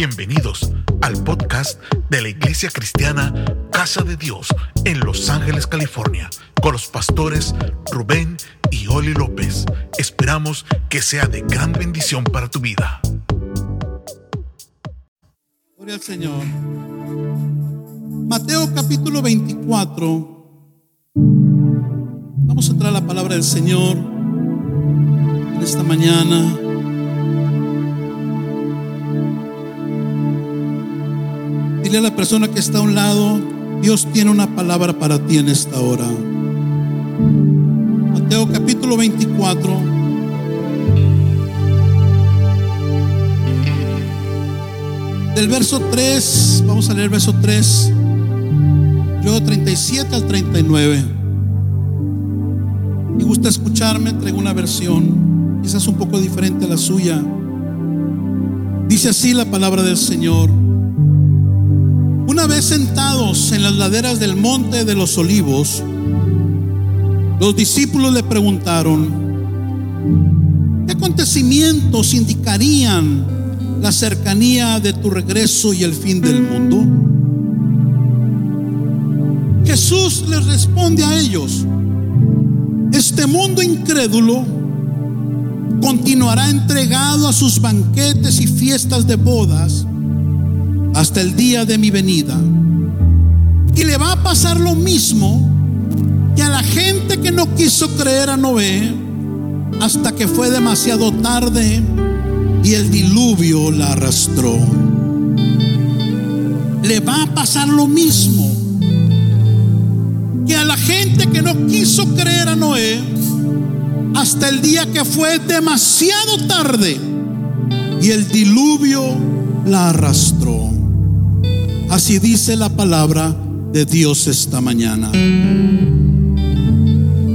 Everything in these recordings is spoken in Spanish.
Bienvenidos al podcast de la Iglesia Cristiana Casa de Dios en Los Ángeles, California, con los pastores Rubén y Oli López. Esperamos que sea de gran bendición para tu vida. Gloria al Señor. Mateo capítulo 24. Vamos a entrar a la palabra del Señor en esta mañana. Dile a la persona que está a un lado, Dios tiene una palabra para ti en esta hora. Mateo capítulo 24. Del verso 3, vamos a leer el verso 3, luego 37 al 39. Me gusta escucharme, traigo una versión, quizás un poco diferente a la suya. Dice así la palabra del Señor. Una vez sentados en las laderas del monte de los olivos, los discípulos le preguntaron, ¿qué acontecimientos indicarían la cercanía de tu regreso y el fin del mundo? Jesús les responde a ellos, este mundo incrédulo continuará entregado a sus banquetes y fiestas de bodas hasta el día de mi venida. Y le va a pasar lo mismo que a la gente que no quiso creer a Noé hasta que fue demasiado tarde y el diluvio la arrastró. Le va a pasar lo mismo que a la gente que no quiso creer a Noé hasta el día que fue demasiado tarde y el diluvio la arrastró. Así dice la palabra de Dios esta mañana.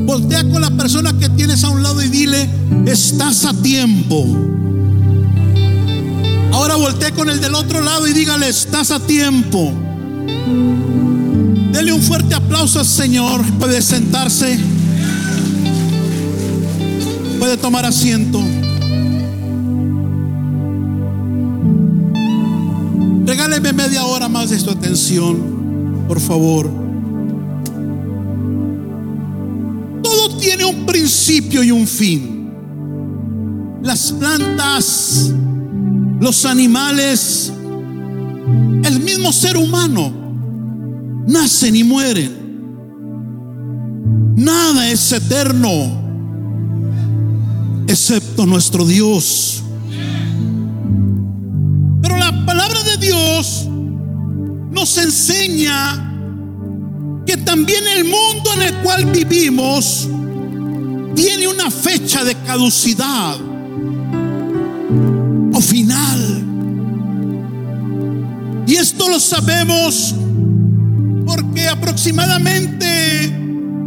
Voltea con la persona que tienes a un lado y dile, estás a tiempo. Ahora voltea con el del otro lado y dígale, estás a tiempo. Dele un fuerte aplauso al Señor. Puede sentarse. Puede tomar asiento. Regáleme media hora más de su atención, por favor. Todo tiene un principio y un fin. Las plantas, los animales, el mismo ser humano, nacen y mueren. Nada es eterno, excepto nuestro Dios. Dios nos enseña que también el mundo en el cual vivimos tiene una fecha de caducidad o final. Y esto lo sabemos porque aproximadamente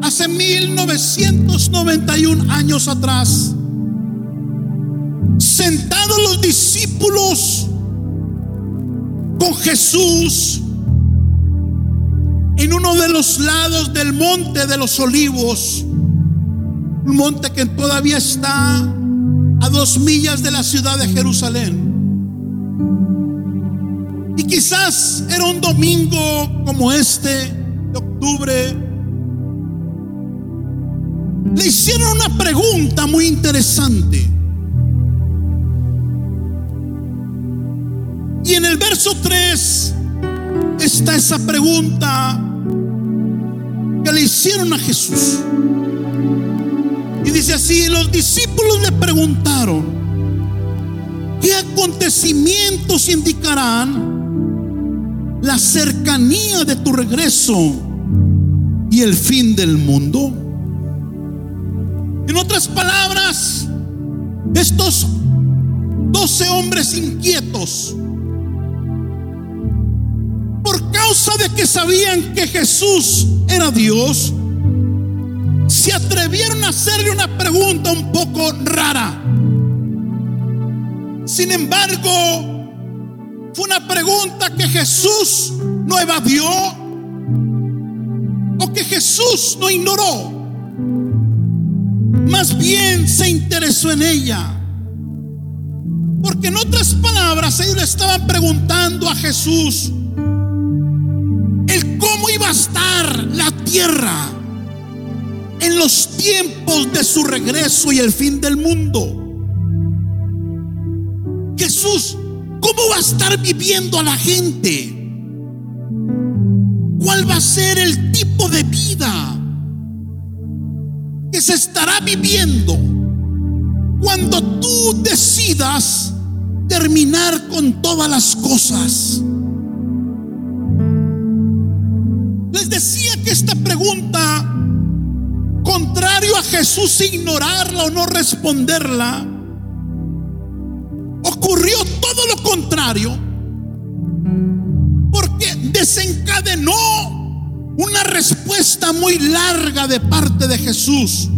hace 1991 años atrás, sentados los discípulos con Jesús en uno de los lados del monte de los olivos, un monte que todavía está a dos millas de la ciudad de Jerusalén. Y quizás era un domingo como este de octubre. Le hicieron una pregunta muy interesante. Y en el verso 3 está esa pregunta que le hicieron a Jesús. Y dice así, los discípulos le preguntaron, ¿qué acontecimientos indicarán la cercanía de tu regreso y el fin del mundo? En otras palabras, estos doce hombres inquietos causa de que sabían que Jesús era Dios, se atrevieron a hacerle una pregunta un poco rara. Sin embargo, fue una pregunta que Jesús no evadió o que Jesús no ignoró. Más bien se interesó en ella. Porque en otras palabras ellos le estaban preguntando a Jesús tierra en los tiempos de su regreso y el fin del mundo. Jesús, ¿cómo va a estar viviendo a la gente? ¿Cuál va a ser el tipo de vida que se estará viviendo cuando tú decidas terminar con todas las cosas? Jesús ignorarla o no responderla, ocurrió todo lo contrario, porque desencadenó una respuesta muy larga de parte de Jesús.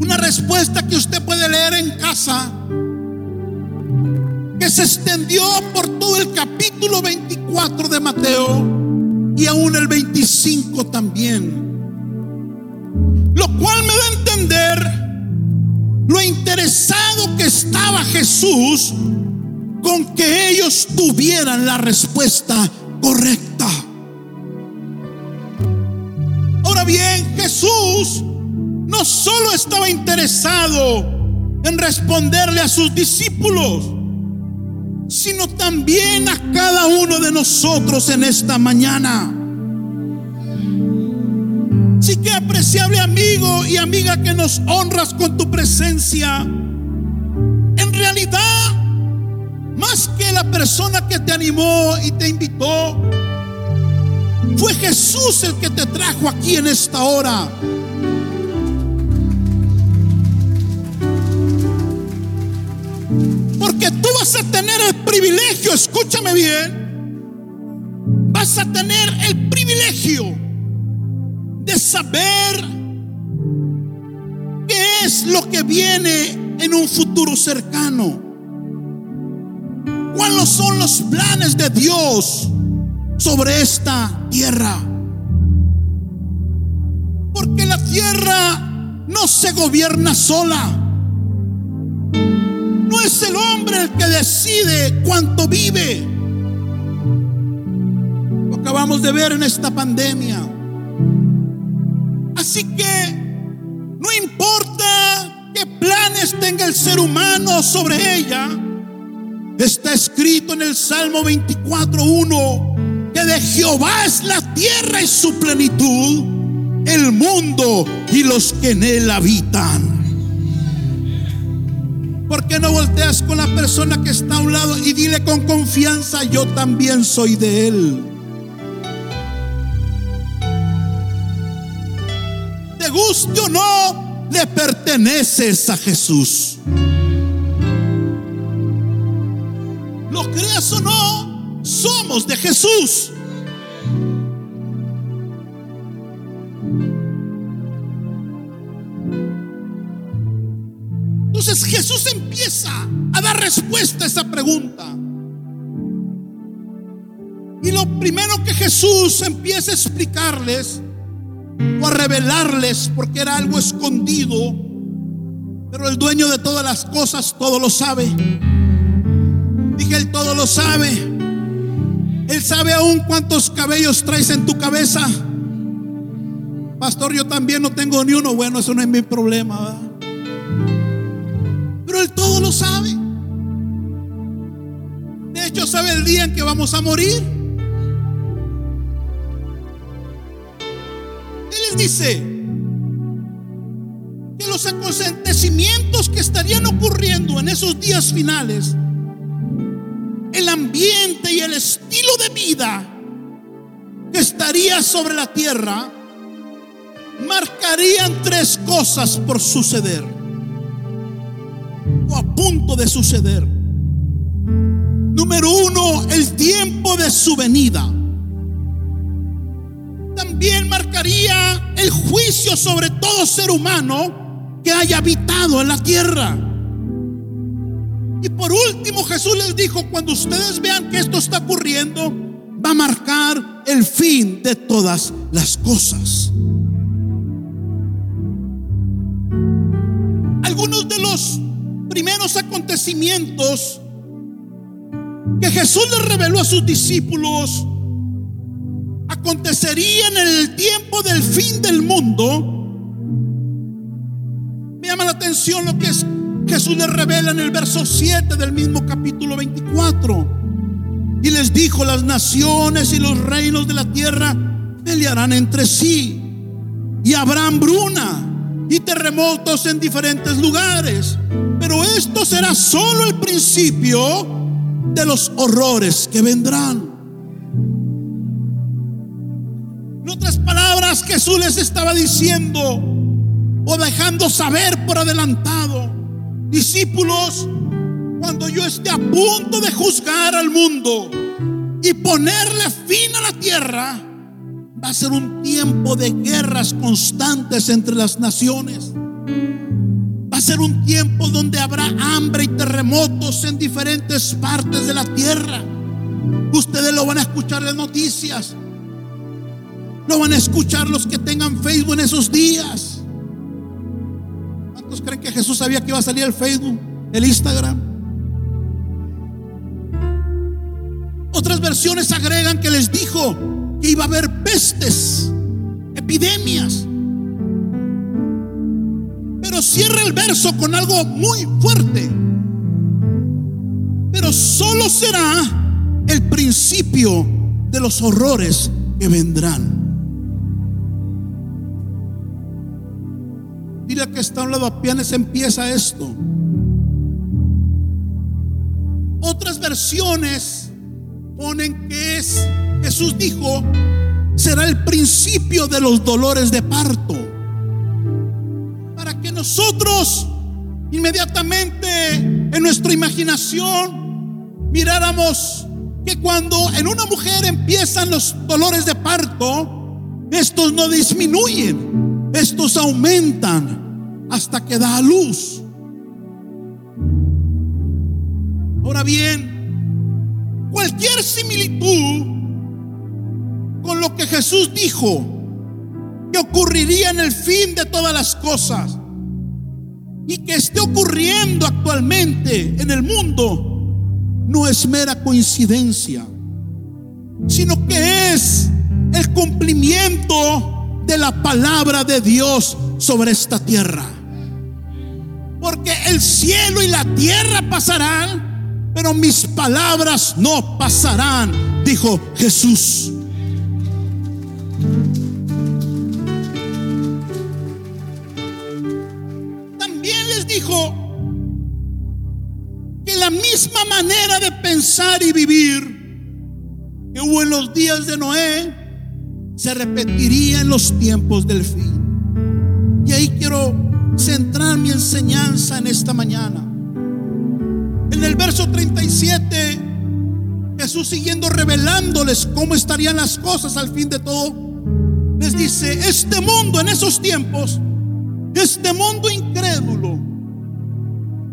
Una respuesta que usted puede leer en casa, que se extendió por todo el capítulo 24 de Mateo y aún el 25 también. Lo cual me da a entender lo interesado que estaba Jesús con que ellos tuvieran la respuesta correcta. Ahora bien, Jesús no solo estaba interesado en responderle a sus discípulos, sino también a cada uno de nosotros en esta mañana. Así que apreciable amigo y amiga que nos honras con tu presencia, en realidad, más que la persona que te animó y te invitó, fue Jesús el que te trajo aquí en esta hora. Porque tú vas a tener el privilegio, escúchame bien, vas a tener el privilegio de saber qué es lo que viene en un futuro cercano. ¿Cuáles son los planes de Dios sobre esta tierra? Porque la tierra no se gobierna sola. No es el hombre el que decide cuánto vive. Lo acabamos de ver en esta pandemia. Así que no importa qué planes tenga el ser humano sobre ella, está escrito en el Salmo 24.1 que de Jehová es la tierra y su plenitud, el mundo y los que en él habitan. ¿Por qué no volteas con la persona que está a un lado y dile con confianza, yo también soy de él? Guste o no, le perteneces a Jesús. Lo creas o no, somos de Jesús. Entonces Jesús empieza a dar respuesta a esa pregunta. Y lo primero que Jesús empieza a explicarles o a revelarles porque era algo escondido. Pero el dueño de todas las cosas todo lo sabe. Dije, Él todo lo sabe. Él sabe aún cuántos cabellos traes en tu cabeza. Pastor, yo también no tengo ni uno. Bueno, eso no es mi problema. Pero Él todo lo sabe. De hecho, sabe el día en que vamos a morir. Dice que los acontecimientos que estarían ocurriendo en esos días finales, el ambiente y el estilo de vida que estaría sobre la tierra, marcarían tres cosas por suceder o a punto de suceder. Número uno, el tiempo de su venida también marcaría el juicio sobre todo ser humano que haya habitado en la tierra. Y por último Jesús les dijo, cuando ustedes vean que esto está ocurriendo, va a marcar el fin de todas las cosas. Algunos de los primeros acontecimientos que Jesús le reveló a sus discípulos acontecería en el tiempo del fin del mundo, me llama la atención lo que es, Jesús le revela en el verso 7 del mismo capítulo 24. Y les dijo, las naciones y los reinos de la tierra pelearán entre sí. Y habrá hambruna y terremotos en diferentes lugares. Pero esto será solo el principio de los horrores que vendrán. En otras palabras, Jesús les estaba diciendo o dejando saber por adelantado, discípulos, cuando yo esté a punto de juzgar al mundo y ponerle fin a la tierra, va a ser un tiempo de guerras constantes entre las naciones. Va a ser un tiempo donde habrá hambre y terremotos en diferentes partes de la tierra. Ustedes lo van a escuchar en noticias. Lo van a escuchar los que tengan Facebook en esos días. ¿Cuántos creen que Jesús sabía que iba a salir el Facebook, el Instagram? Otras versiones agregan que les dijo que iba a haber pestes, epidemias. Pero cierra el verso con algo muy fuerte. Pero solo será el principio de los horrores que vendrán. Dile que está a un lado apenas empieza esto. Otras versiones ponen que es, Jesús dijo, será el principio de los dolores de parto. Para que nosotros inmediatamente en nuestra imaginación miráramos que cuando en una mujer empiezan los dolores de parto, estos no disminuyen, estos aumentan hasta que da a luz. Ahora bien, cualquier similitud con lo que Jesús dijo que ocurriría en el fin de todas las cosas y que esté ocurriendo actualmente en el mundo no es mera coincidencia, sino que es el cumplimiento de la palabra de Dios sobre esta tierra. Porque el cielo y la tierra pasarán, pero mis palabras no pasarán, dijo Jesús. También les dijo que la misma manera de pensar y vivir que hubo en los días de Noé se repetiría en los tiempos del fin. Y ahí quiero centrar mi enseñanza en esta mañana. En el verso 37, Jesús siguiendo revelándoles cómo estarían las cosas al fin de todo, les dice, este mundo en esos tiempos, este mundo incrédulo,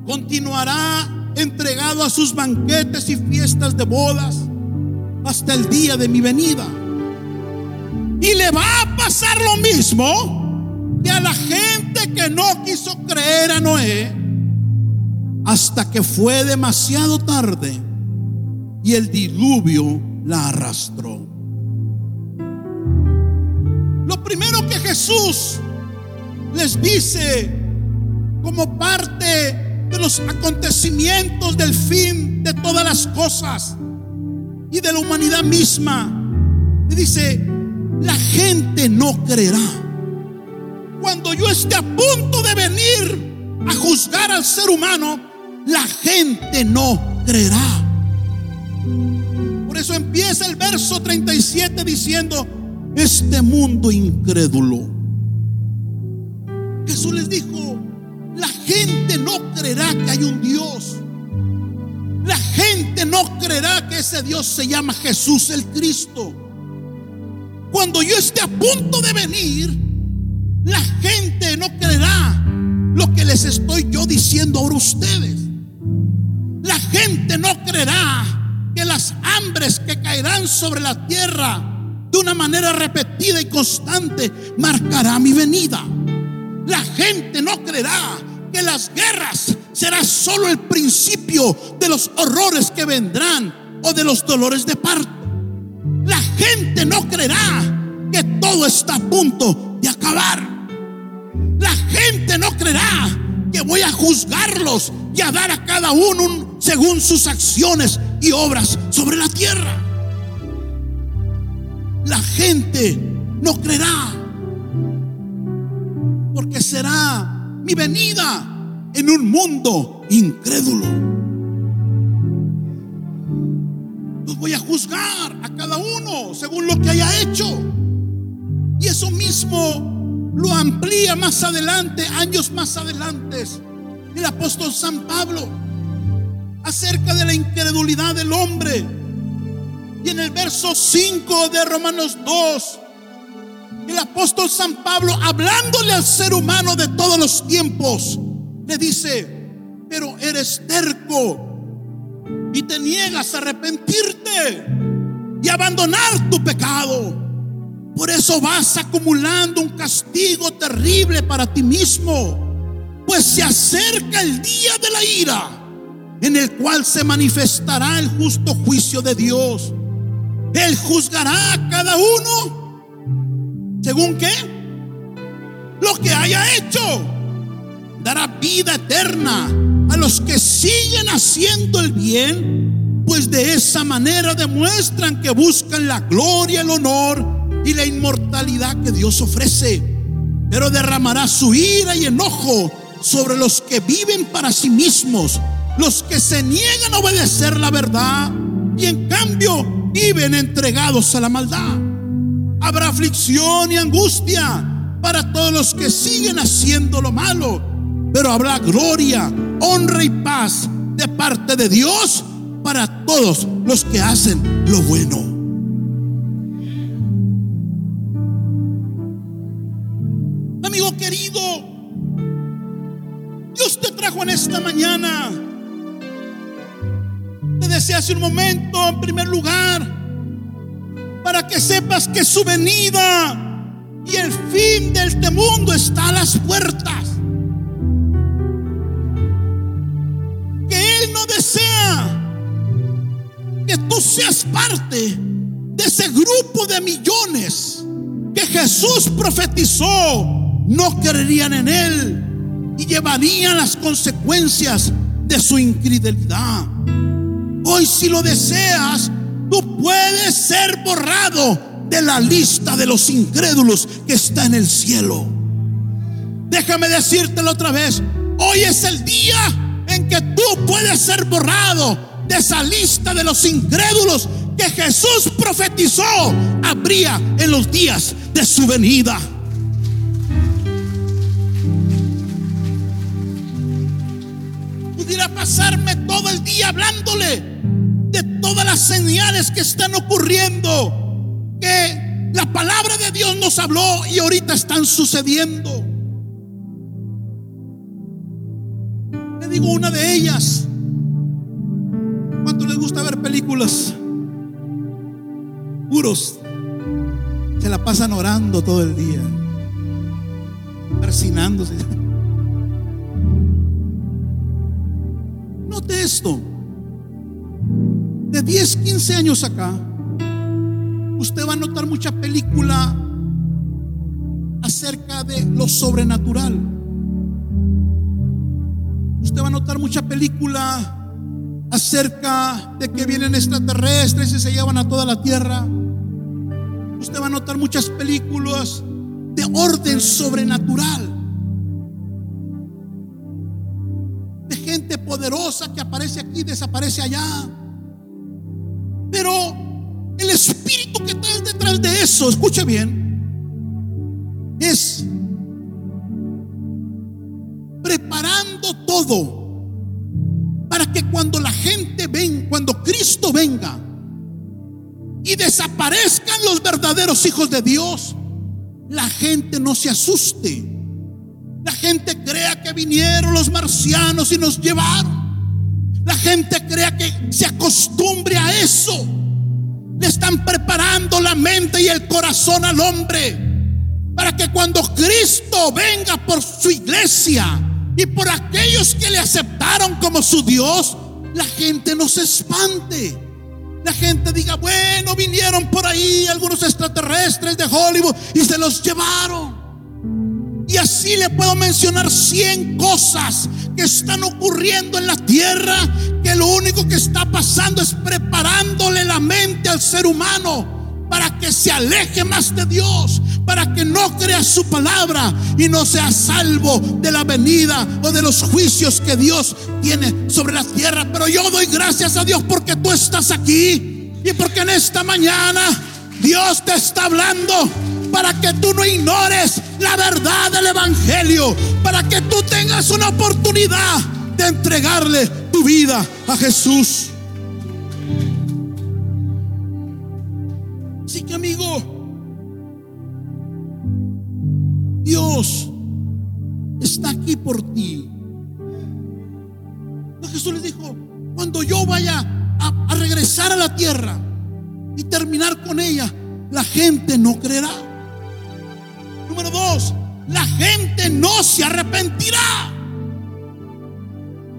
continuará entregado a sus banquetes y fiestas de bodas hasta el día de mi venida. Y le va a pasar lo mismo a la gente que no quiso creer a Noé hasta que fue demasiado tarde y el diluvio la arrastró. Lo primero que Jesús les dice como parte de los acontecimientos del fin de todas las cosas y de la humanidad misma, le dice, la gente no creerá. Cuando yo esté a punto de venir a juzgar al ser humano, la gente no creerá. Por eso empieza el verso 37 diciendo, este mundo incrédulo. Jesús les dijo, la gente no creerá que hay un Dios. La gente no creerá que ese Dios se llama Jesús el Cristo. Cuando yo esté a punto de venir, la gente no creerá lo que les estoy yo diciendo ahora a ustedes. La gente no creerá que las hambres que caerán sobre la tierra de una manera repetida y constante marcará mi venida. La gente no creerá que las guerras será solo el principio de los horrores que vendrán o de los dolores de parto. La gente no creerá que todo está a punto de acabar. La gente no creerá que voy a juzgarlos y a dar a cada uno según sus acciones y obras sobre la tierra. La gente no creerá porque será mi venida en un mundo incrédulo. Los voy a juzgar a cada uno según lo que haya hecho. Y eso mismo lo amplía más adelante, años más adelante, el apóstol San Pablo acerca de la incredulidad del hombre. Y en el verso 5 de Romanos 2, el apóstol San Pablo, hablándole al ser humano de todos los tiempos, le dice, pero eres terco y te niegas a arrepentirte y abandonar tu pecado. Por eso vas acumulando un castigo terrible para ti mismo, pues se acerca el día de la ira, en el cual se manifestará el justo juicio de Dios. Él juzgará a cada uno según qué? Lo que haya hecho dará vida eterna a los que siguen haciendo el bien, pues de esa manera demuestran que buscan la gloria, el honor y la inmortalidad que Dios ofrece. Pero derramará su ira y enojo sobre los que viven para sí mismos, los que se niegan a obedecer la verdad y en cambio viven entregados a la maldad. Habrá aflicción y angustia para todos los que siguen haciendo lo malo pero habrá gloria, honra y paz de parte de Dios para todos los que hacen lo bueno. Amigo querido, Dios te trajo en esta mañana. Te decía hace un momento, en primer lugar, para que sepas que su venida y el fin de este mundo está a las puertas. desea que tú seas parte de ese grupo de millones que Jesús profetizó, no creerían en Él y llevarían las consecuencias de su incredulidad. Hoy si lo deseas, tú puedes ser borrado de la lista de los incrédulos que está en el cielo. Déjame decírtelo otra vez, hoy es el día en que tú puedes ser borrado de esa lista de los incrédulos que Jesús profetizó habría en los días de su venida. Pudiera pasarme todo el día hablándole de todas las señales que están ocurriendo, que la palabra de Dios nos habló y ahorita están sucediendo. digo una de ellas. ¿Cuánto les gusta ver películas? Puros. Se la pasan orando todo el día. Persinándose. Esto. De 10, 15 años acá, usted va a notar mucha película acerca de lo sobrenatural. Usted va a notar mucha película acerca de que vienen extraterrestres y se llevan a toda la tierra. Usted va a notar muchas películas de orden sobrenatural. Que aparece aquí desaparece allá. Pero el espíritu que está detrás de eso, escuche bien, es todo para que cuando la gente ven, cuando Cristo venga y desaparezcan los verdaderos hijos de Dios, la gente no se asuste. La gente crea que vinieron los marcianos y nos llevaron. La gente crea que se acostumbre a eso. Le están preparando la mente y el corazón al hombre para que cuando Cristo venga por su iglesia, y por aquellos que le aceptaron como su Dios, la gente no se espante. la gente diga, bueno, vinieron por ahí algunos extraterrestres de Hollywood y se los llevaron. Y así le puedo mencionar 100 cosas que están ocurriendo en la tierra, que lo único que está pasando es preparándole la mente al ser humano para que se aleje más de Dios, para que no crea su palabra y no sea salvo de la venida o de los juicios que Dios tiene sobre la tierra. Pero yo doy gracias a Dios porque tú estás aquí y porque en esta mañana Dios te está hablando para que tú no ignores la verdad del Evangelio, para que tú tengas una oportunidad de entregarle tu vida a Jesús. Así que amigo, Dios está aquí por ti. Jesús les dijo, cuando yo vaya a regresar a la tierra y terminar con ella, la gente no creerá. Número dos, la gente no se arrepentirá.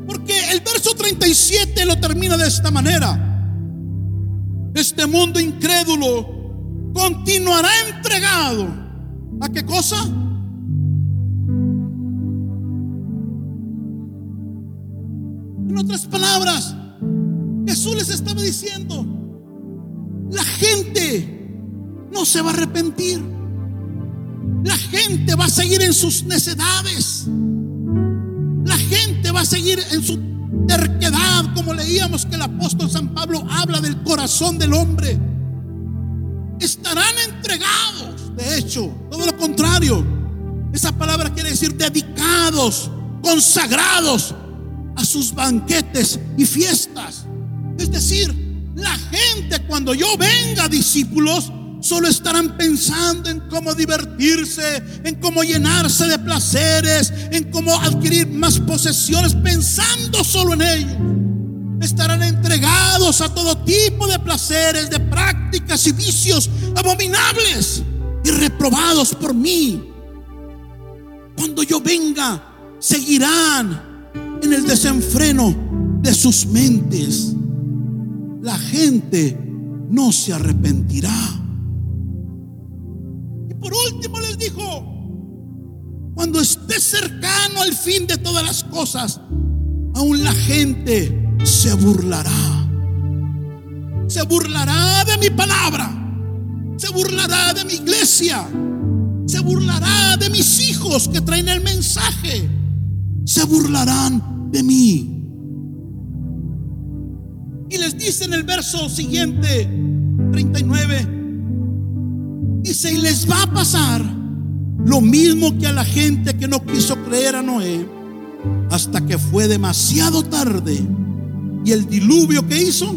Porque el verso 37 lo termina de esta manera. Este mundo incrédulo continuará entregado. ¿A qué cosa? En otras palabras, Jesús les estaba diciendo, la gente no se va a arrepentir. La gente va a seguir en sus necedades. La gente va a seguir en su terquedad, como leíamos que el apóstol San Pablo habla del corazón del hombre estarán entregados. De hecho, todo lo contrario. Esa palabra quiere decir dedicados, consagrados a sus banquetes y fiestas. Es decir, la gente cuando yo venga, discípulos, solo estarán pensando en cómo divertirse, en cómo llenarse de placeres, en cómo adquirir más posesiones, pensando solo en ello estarán entregados a todo tipo de placeres, de prácticas y vicios abominables y reprobados por mí. Cuando yo venga, seguirán en el desenfreno de sus mentes. La gente no se arrepentirá. Por último les dijo, cuando esté cercano al fin de todas las cosas, aún la gente se burlará. Se burlará de mi palabra. Se burlará de mi iglesia. Se burlará de mis hijos que traen el mensaje. Se burlarán de mí. Y les dice en el verso siguiente, 39, dice, y les va a pasar lo mismo que a la gente que no quiso creer a Noé, hasta que fue demasiado tarde y el diluvio que hizo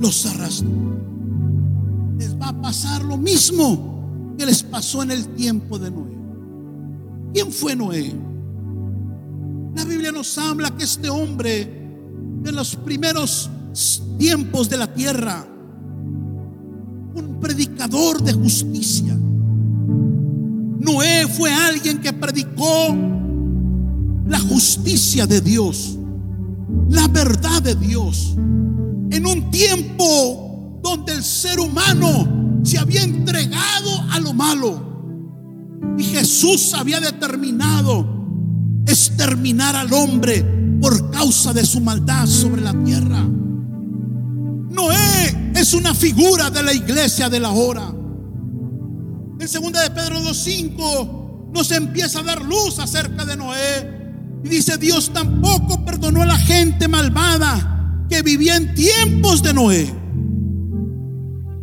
los arrastró. Les va a pasar lo mismo que les pasó en el tiempo de Noé. ¿Quién fue Noé? La Biblia nos habla que este hombre de los primeros tiempos de la tierra, un predicador de justicia. Noé fue alguien que predicó la justicia de Dios la verdad de Dios. En un tiempo donde el ser humano se había entregado a lo malo y Jesús había determinado exterminar al hombre por causa de su maldad sobre la tierra. Noé es una figura de la iglesia de la hora. En segunda de Pedro 2.5 nos empieza a dar luz acerca de Noé y dice, Dios tampoco perdonó a la gente malvada que vivía en tiempos de Noé.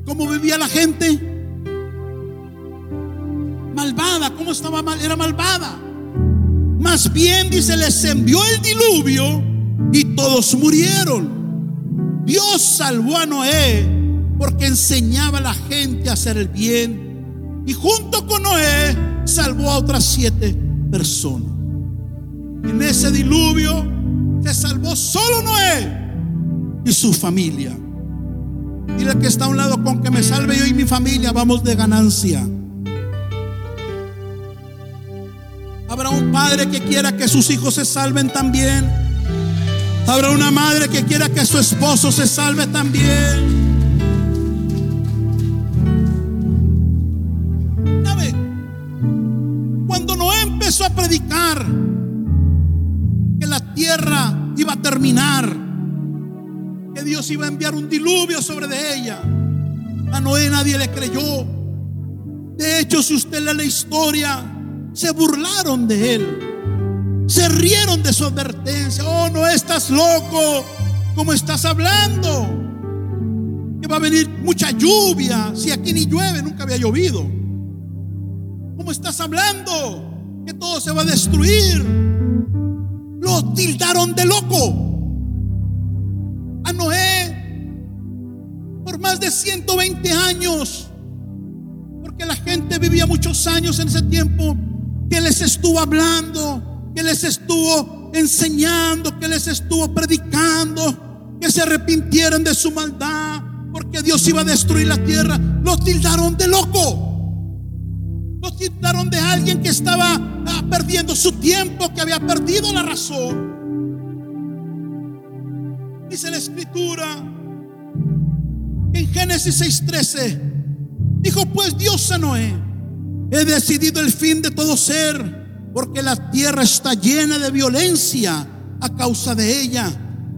¿Cómo vivía la gente? Malvada, ¿cómo estaba mal? Era malvada. Más bien, dice, les envió el diluvio y todos murieron. Dios salvó a Noé porque enseñaba a la gente a hacer el bien. Y junto con Noé salvó a otras siete personas. En ese diluvio se salvó solo Noé y su familia. Dile que está a un lado con que me salve yo y mi familia, vamos de ganancia. Habrá un padre que quiera que sus hijos se salven también. Habrá una madre que quiera que su esposo se salve también. ¿Sabe? Cuando Noé empezó a predicar que la tierra iba a terminar, que Dios iba a enviar un diluvio sobre de ella, a Noé nadie le creyó. De hecho, si usted lee la historia, se burlaron de él. Se rieron de su advertencia. Oh, no estás loco. ¿Cómo estás hablando? Que va a venir mucha lluvia. Si aquí ni llueve, nunca había llovido. ¿Cómo estás hablando? Que todo se va a destruir. Lo tildaron de loco. A Noé, por más de 120 años, porque la gente vivía muchos años en ese tiempo, que les estuvo hablando, que les estuvo enseñando, que les estuvo predicando, que se arrepintieran de su maldad, porque Dios iba a destruir la tierra. Lo tildaron de loco. Lo tildaron de alguien que estaba ah, perdiendo su tiempo, que había perdido la razón. Dice la escritura en Génesis 6:13, dijo pues Dios a Noé, he decidido el fin de todo ser, porque la tierra está llena de violencia a causa de ella.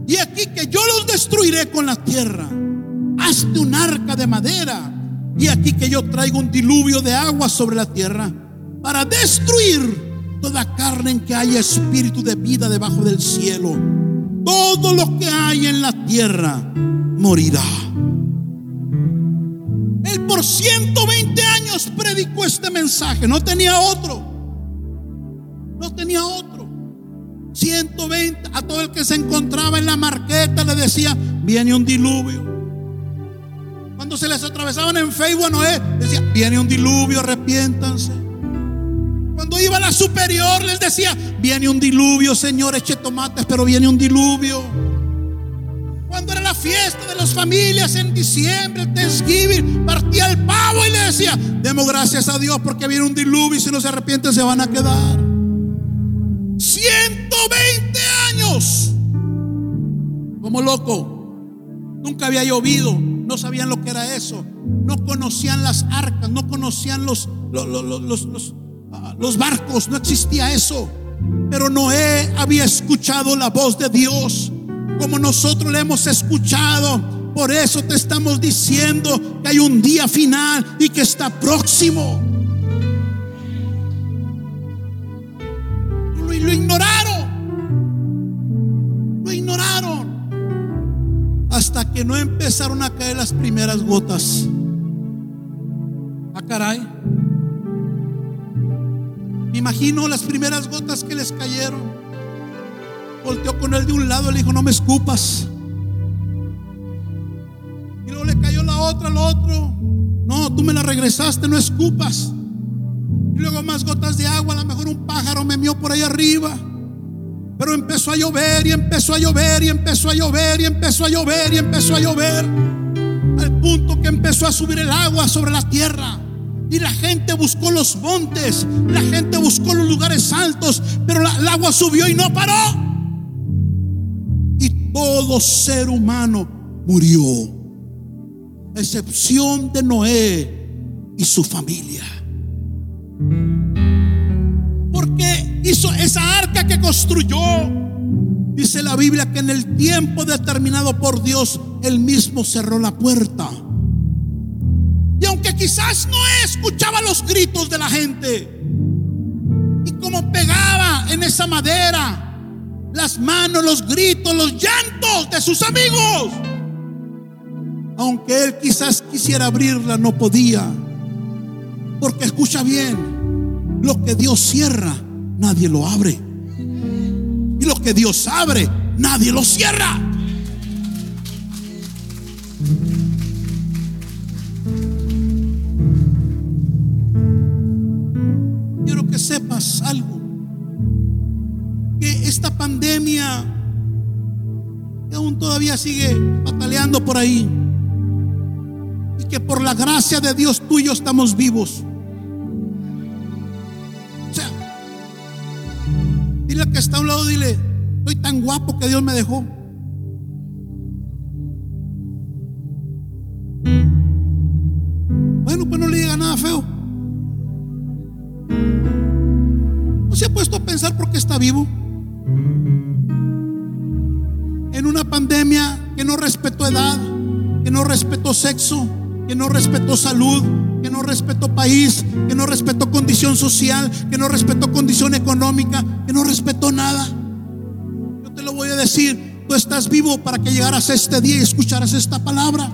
Y aquí que yo los destruiré con la tierra. Hazte un arca de madera. Y aquí que yo traigo un diluvio de agua sobre la tierra para destruir toda carne en que haya espíritu de vida debajo del cielo. Todo lo que hay en la tierra morirá. Él por 120 años predicó este mensaje. No tenía otro. Tenía otro. 120. A todo el que se encontraba en la marqueta le decía, viene un diluvio. Cuando se les atravesaban en Facebook a Noé, decía, viene un diluvio, arrepiéntanse. Cuando iba a la superior les decía, viene un diluvio, Señor, eche tomates, pero viene un diluvio. Cuando era la fiesta de las familias en diciembre, Thanksgiving, partía el pavo y le decía, demos gracias a Dios porque viene un diluvio y si no se arrepienten se van a quedar. 120 años. Como loco. Nunca había llovido. No sabían lo que era eso. No conocían las arcas. No conocían los, los, los, los, los barcos. No existía eso. Pero Noé había escuchado la voz de Dios como nosotros le hemos escuchado. Por eso te estamos diciendo que hay un día final y que está próximo. Lo, lo ignoraron. Lo ignoraron. Hasta que no empezaron a caer las primeras gotas. Ah, caray. Me imagino las primeras gotas que les cayeron volteó con él de un lado, le dijo, no me escupas. Y luego le cayó la otra al otro. No, tú me la regresaste, no escupas. Y luego más gotas de agua, a lo mejor un pájaro me mió por ahí arriba. Pero empezó a llover y empezó a llover y empezó a llover y empezó a llover y empezó a llover. Al punto que empezó a subir el agua sobre la tierra. Y la gente buscó los montes, la gente buscó los lugares altos, pero la, el agua subió y no paró todo ser humano murió, a excepción de Noé y su familia. Porque hizo esa arca que construyó. Dice la Biblia que en el tiempo determinado por Dios, él mismo cerró la puerta. Y aunque quizás no escuchaba los gritos de la gente, y como pegaba en esa madera, las manos, los gritos, los llantos de sus amigos. Aunque él quizás quisiera abrirla, no podía. Porque escucha bien, lo que Dios cierra, nadie lo abre. Y lo que Dios abre, nadie lo cierra. Quiero que sepas algo esta pandemia que aún todavía sigue pataleando por ahí y que por la gracia de Dios tú y yo estamos vivos. Dile que está a un lado, dile, soy tan guapo que Dios me dejó. Bueno, pues no le diga nada feo. ¿No se ha puesto a pensar por qué está vivo? En una pandemia que no respetó edad, que no respetó sexo, que no respetó salud, que no respetó país, que no respetó condición social, que no respetó condición económica, que no respetó nada. Yo te lo voy a decir, tú estás vivo para que llegaras a este día y escucharas esta palabra.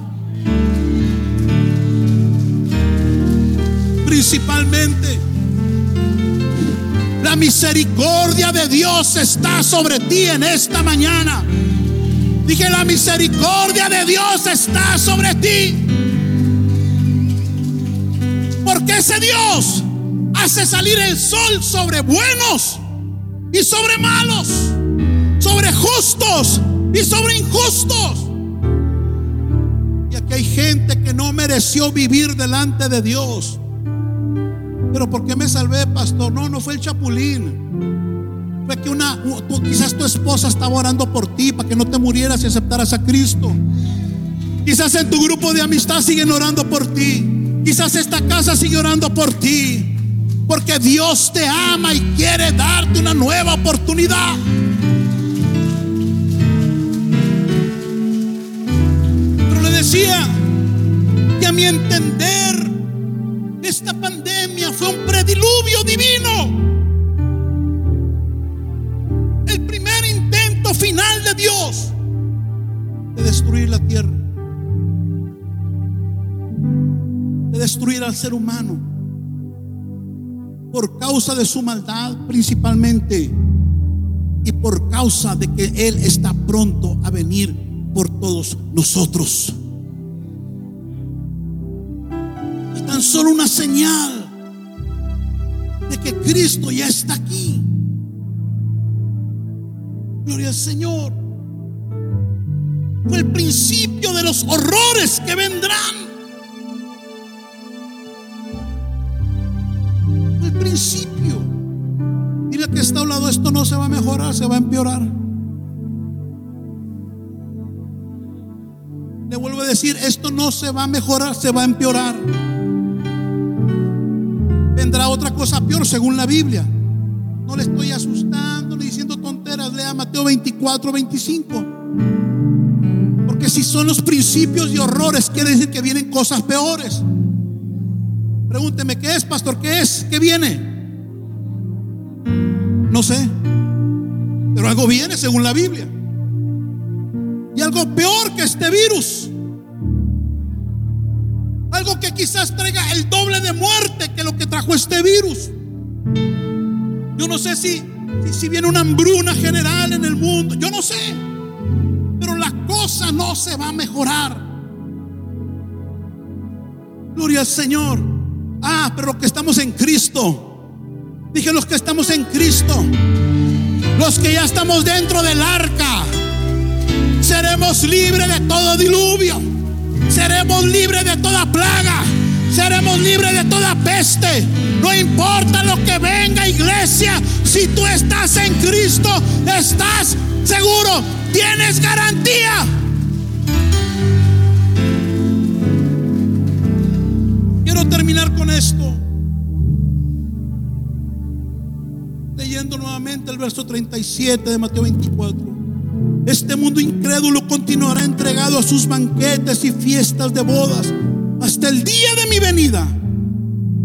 Principalmente, la misericordia de Dios está sobre ti en esta mañana. Dije, la misericordia de Dios está sobre ti. Ese Dios hace salir el sol sobre buenos y sobre malos, sobre justos y sobre injustos. Y aquí hay gente que no mereció vivir delante de Dios. Pero ¿por qué me salvé, pastor? No, no fue el chapulín. Fue que una, quizás tu esposa estaba orando por ti para que no te murieras y aceptaras a Cristo. Quizás en tu grupo de amistad siguen orando por ti. Quizás esta casa sigue orando por ti. Porque Dios te ama y quiere darte una nueva oportunidad. Pero le decía que a mi entender esta pandemia fue un prediluvio divino. El primer intento final de Dios de destruir la tierra. Destruir al ser humano. Por causa de su maldad principalmente. Y por causa de que Él está pronto a venir por todos nosotros. Es tan solo una señal de que Cristo ya está aquí. Gloria al Señor. Fue el principio de los horrores que vendrán. El principio. Mira que está hablando, esto no se va a mejorar, se va a empeorar. Le vuelvo a decir, esto no se va a mejorar, se va a empeorar. Vendrá otra cosa peor según la Biblia. No le estoy asustando ni diciendo tonteras. Lea Mateo 24, 25. Porque si son los principios y horrores, quiere decir que vienen cosas peores. Pregúnteme, ¿qué es, pastor? ¿Qué es? ¿Qué viene? No sé. Pero algo viene según la Biblia. Y algo peor que este virus. Algo que quizás traiga el doble de muerte que lo que trajo este virus. Yo no sé si, si, viene una hambruna general en el mundo. Yo no sé. Pero la cosa no se va a mejorar. Gloria al Señor. Ah, pero los que estamos en Cristo. Dije los que estamos en Cristo. Los que ya estamos dentro del arca. Seremos libres de todo diluvio. Seremos libres de toda plaga. Seremos libres de toda peste. No importa lo que venga, iglesia. Si tú estás en Cristo, estás seguro. Tienes garantía. Terminar con esto. Leyendo nuevamente el verso 37 de Mateo 24. Este mundo incrédulo continuará entregado a sus banquetes y fiestas de bodas hasta el día de mi venida.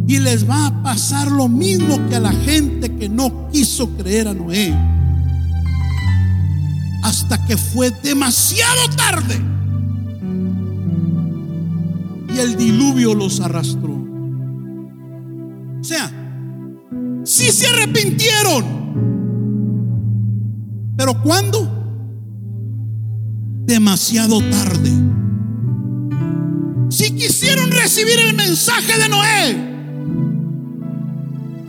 Y les va a pasar lo mismo que a la gente que no quiso creer a Noé. Hasta que fue demasiado tarde. El diluvio los arrastró. O sea, sí se arrepintieron. Pero ¿cuándo? Demasiado tarde. Si quisieron recibir el mensaje de Noé,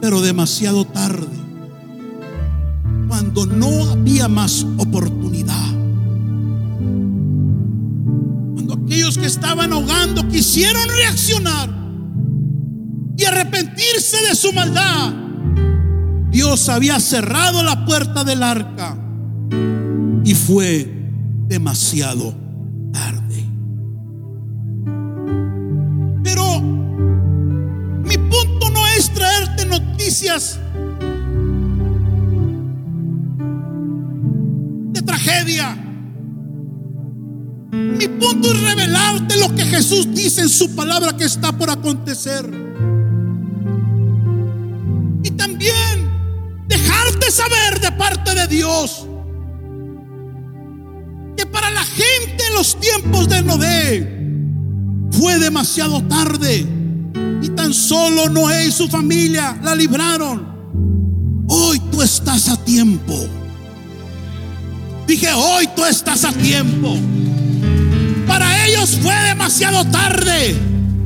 pero demasiado tarde, cuando no había más oportunidad. Que estaban ahogando quisieron reaccionar y arrepentirse de su maldad, Dios había cerrado la puerta del arca y fue demasiado tarde. Pero días de tragedia. Es revelarte lo que Jesús dice en su palabra que está por acontecer. Y también dejarte saber de parte de Dios que para la gente en los tiempos de Noé fue demasiado tarde y tan solo Noé y su familia la libraron. Hoy tú estás a tiempo. Dije, hoy tú estás a tiempo. Para ellos fue demasiado tarde,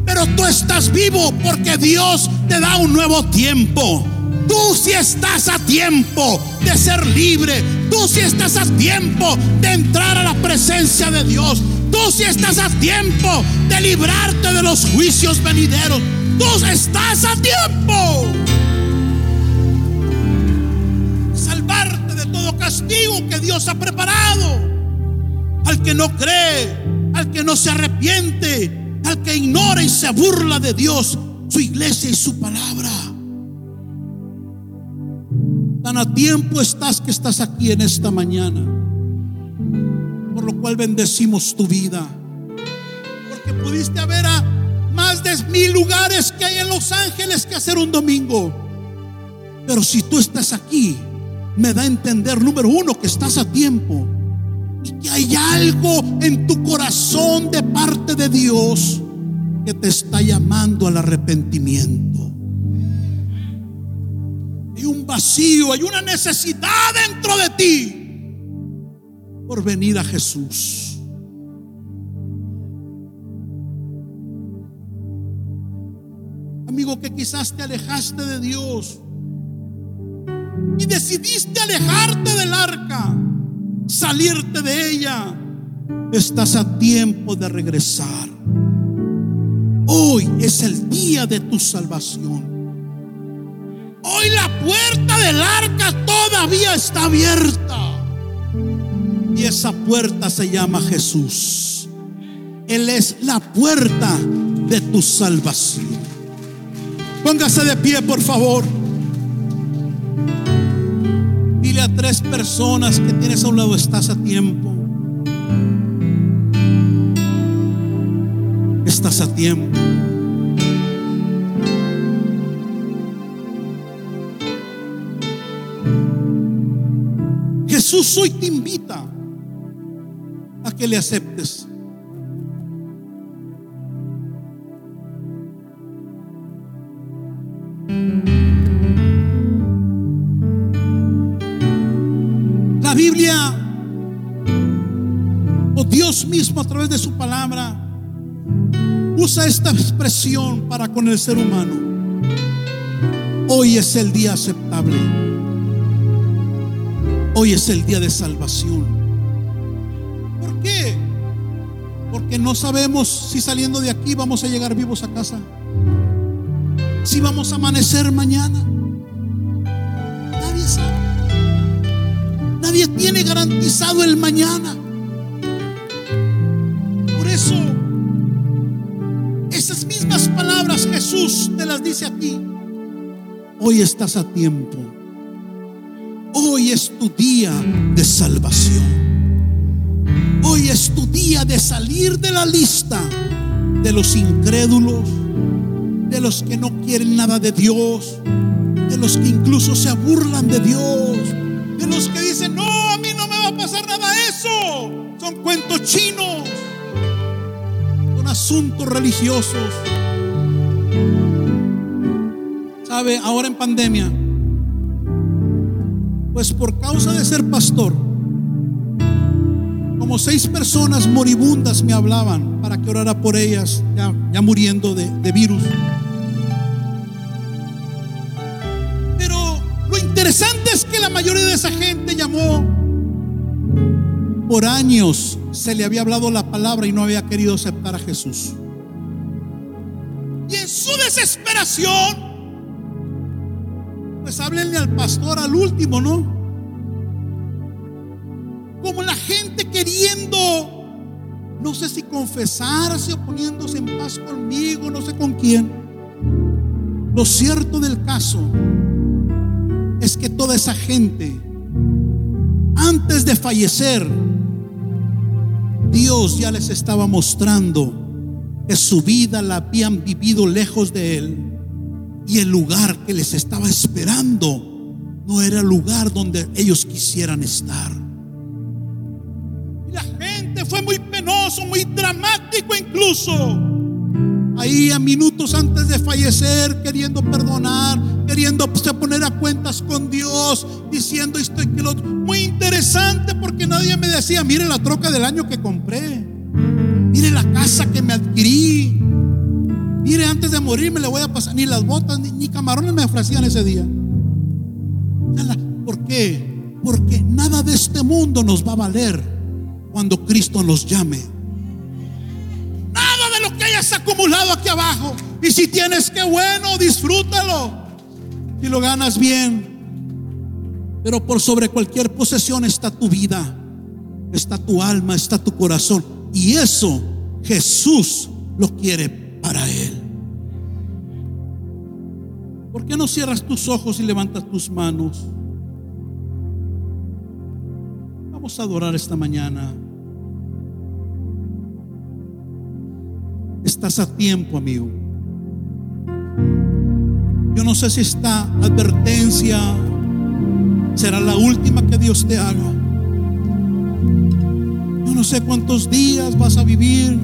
pero tú estás vivo porque Dios te da un nuevo tiempo. Tú si estás a tiempo de ser libre. Tú si estás a tiempo de entrar a la presencia de Dios. Tú si estás a tiempo de librarte de los juicios venideros. Tú estás a tiempo. Salvarte de todo castigo que Dios ha preparado. Al que no cree, al que no se arrepiente, al que ignora y se burla de Dios, su iglesia y su palabra. Tan a tiempo estás que estás aquí en esta mañana. Por lo cual bendecimos tu vida. Porque pudiste haber a más de mil lugares que hay en Los Ángeles que hacer un domingo. Pero si tú estás aquí, me da a entender, número uno, que estás a tiempo. Y que hay algo en tu corazón de parte de Dios que te está llamando al arrepentimiento. Hay un vacío, hay una necesidad dentro de ti por venir a Jesús. Amigo, que quizás te alejaste de Dios y decidiste alejarte del arca, salirte de ella, estás a tiempo de regresar. Hoy es el día de tu salvación. Hoy la puerta del arca todavía está abierta. Y esa puerta se llama Jesús. Él es la puerta de tu salvación. Póngase de pie, por favor. Tres personas que tienes a un lado, estás a tiempo. Estás a tiempo. Jesús hoy te invita a que le aceptes. De su palabra usa esta expresión para con el ser humano. Hoy es el día aceptable. Hoy es el día de salvación. ¿Por qué? Porque no sabemos si saliendo de aquí vamos a llegar vivos a casa. Si vamos a amanecer mañana. Nadie sabe. Nadie tiene garantizado el mañana. Jesús te las dice a ti. Hoy estás a tiempo. Hoy es tu día de salvación. Hoy es tu día de salir de la lista de los incrédulos, de los que no quieren nada de Dios, de los que incluso se burlan de Dios, de los que dicen, no, a mí no me va a pasar nada eso. Son cuentos chinos, son asuntos religiosos. ¿Sabe? Ahora en pandemia, pues por causa de ser pastor, como seis personas moribundas me hablaban para que orara por ellas, ya, ya muriendo de, de virus. Pero lo interesante es que la mayoría de esa gente llamó. Por años se le había hablado la palabra y no había querido aceptar a Jesús. Desesperación, pues háblenle al pastor al último, ¿no? Como la gente queriendo, no sé si confesarse o poniéndose en paz conmigo, no sé con quién. Lo cierto del caso es que toda esa gente, antes de fallecer, Dios ya les estaba mostrando que su vida la habían vivido lejos de Él y el lugar que les estaba esperando no era el lugar donde ellos quisieran estar. Y la gente fue muy penoso, muy dramático incluso. Ahí a minutos antes de fallecer, queriendo perdonar, queriendo poner a cuentas con Dios, diciendo esto y que lo Muy interesante porque nadie me decía, mire la troca del año que compré, mire la casa que me adquirí, mire antes de morir me le voy a pasar, ni las botas, ni, camarones me ofrecían ese día. ¿Por qué? Porque nada de este mundo nos va a valer cuando Cristo nos llame. Nada de lo que hayas acumulado aquí abajo. Y si tienes que bueno, disfrútalo. Si lo ganas bien. Pero por sobre cualquier posesión está tu vida, está tu alma, está tu corazón. Y eso Jesús lo quiere para Él. ¿Por qué no cierras tus ojos y levantas tus manos? Vamos a adorar esta mañana. Estás a tiempo, amigo. Yo no sé si esta advertencia será la última que Dios te haga. Yo no sé cuántos días vas a vivir.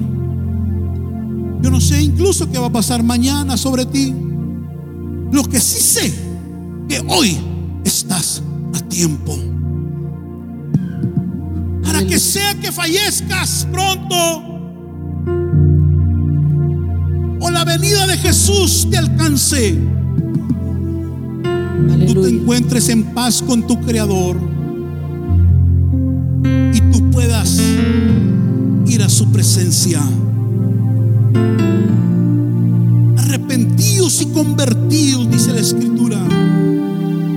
Yo no sé incluso qué va a pasar mañana sobre ti. Lo que sí sé, que hoy estás a tiempo. Para que sea que fallezcas pronto o la venida de Jesús te alcance. Tú te encuentres en paz con tu Creador ir a su presencia. arrepentidos y convertidos, dice la Escritura,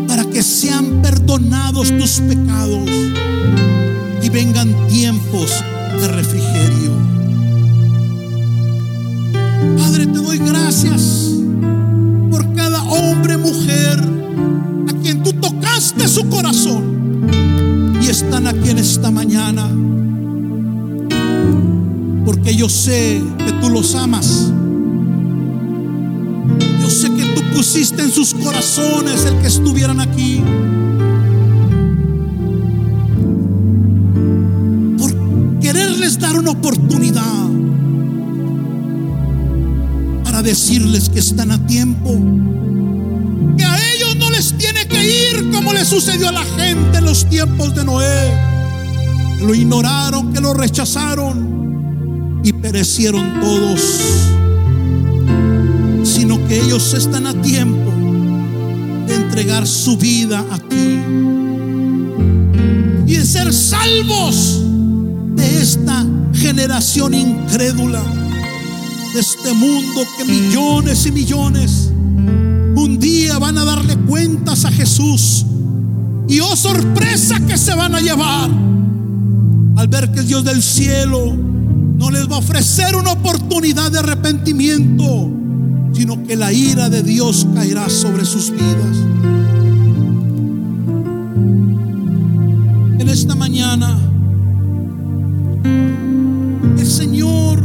para que sean perdonados tus pecados y vengan tiempos de refrigerio. Padre, te doy gracias por cada hombre, mujer, a quien tú tocaste su corazón y están aquí en esta mañana. Porque yo sé que tú los amas sé que tú pusiste en sus corazones el que estuvieran aquí. Por quererles dar una oportunidad para decirles que están a tiempo. Que a ellos no les tiene que ir como le sucedió a la gente en los tiempos de Noé. Que lo ignoraron, que lo rechazaron y perecieron todos sino que ellos están a tiempo de entregar su vida a ti y de ser salvos de esta generación incrédula, de este mundo que millones y millones un día van a darle cuentas a Jesús. Y oh sorpresa que se van a llevar al ver que el Dios del cielo no les va a ofrecer una oportunidad de arrepentimiento sino que la ira de Dios caerá sobre sus vidas. En esta mañana, el Señor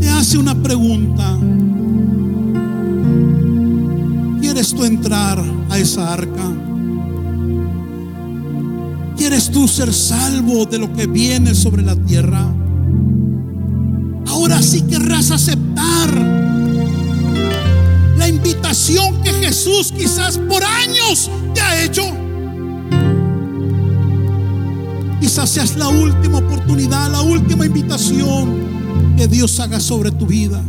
te hace una pregunta. ¿Quieres tú entrar a esa arca? ¿Quieres tú ser salvo de lo que viene sobre la tierra? ahora sí querrás aceptar la invitación que Jesús quizás por años te ha hecho. Quizás seas la última oportunidad, la última invitación que Dios haga sobre tu vida.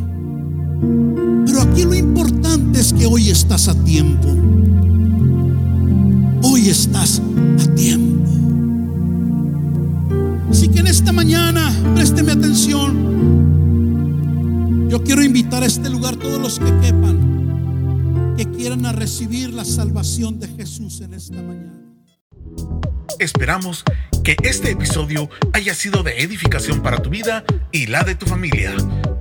Pero aquí lo importante es que hoy estás a tiempo. Hoy estás a tiempo. Así que en esta mañana, présteme atención. Yo quiero invitar a este lugar todos los que quepan, que quieran a recibir la salvación de Jesús en esta mañana. Esperamos que este episodio haya sido de edificación para tu vida y la de tu familia.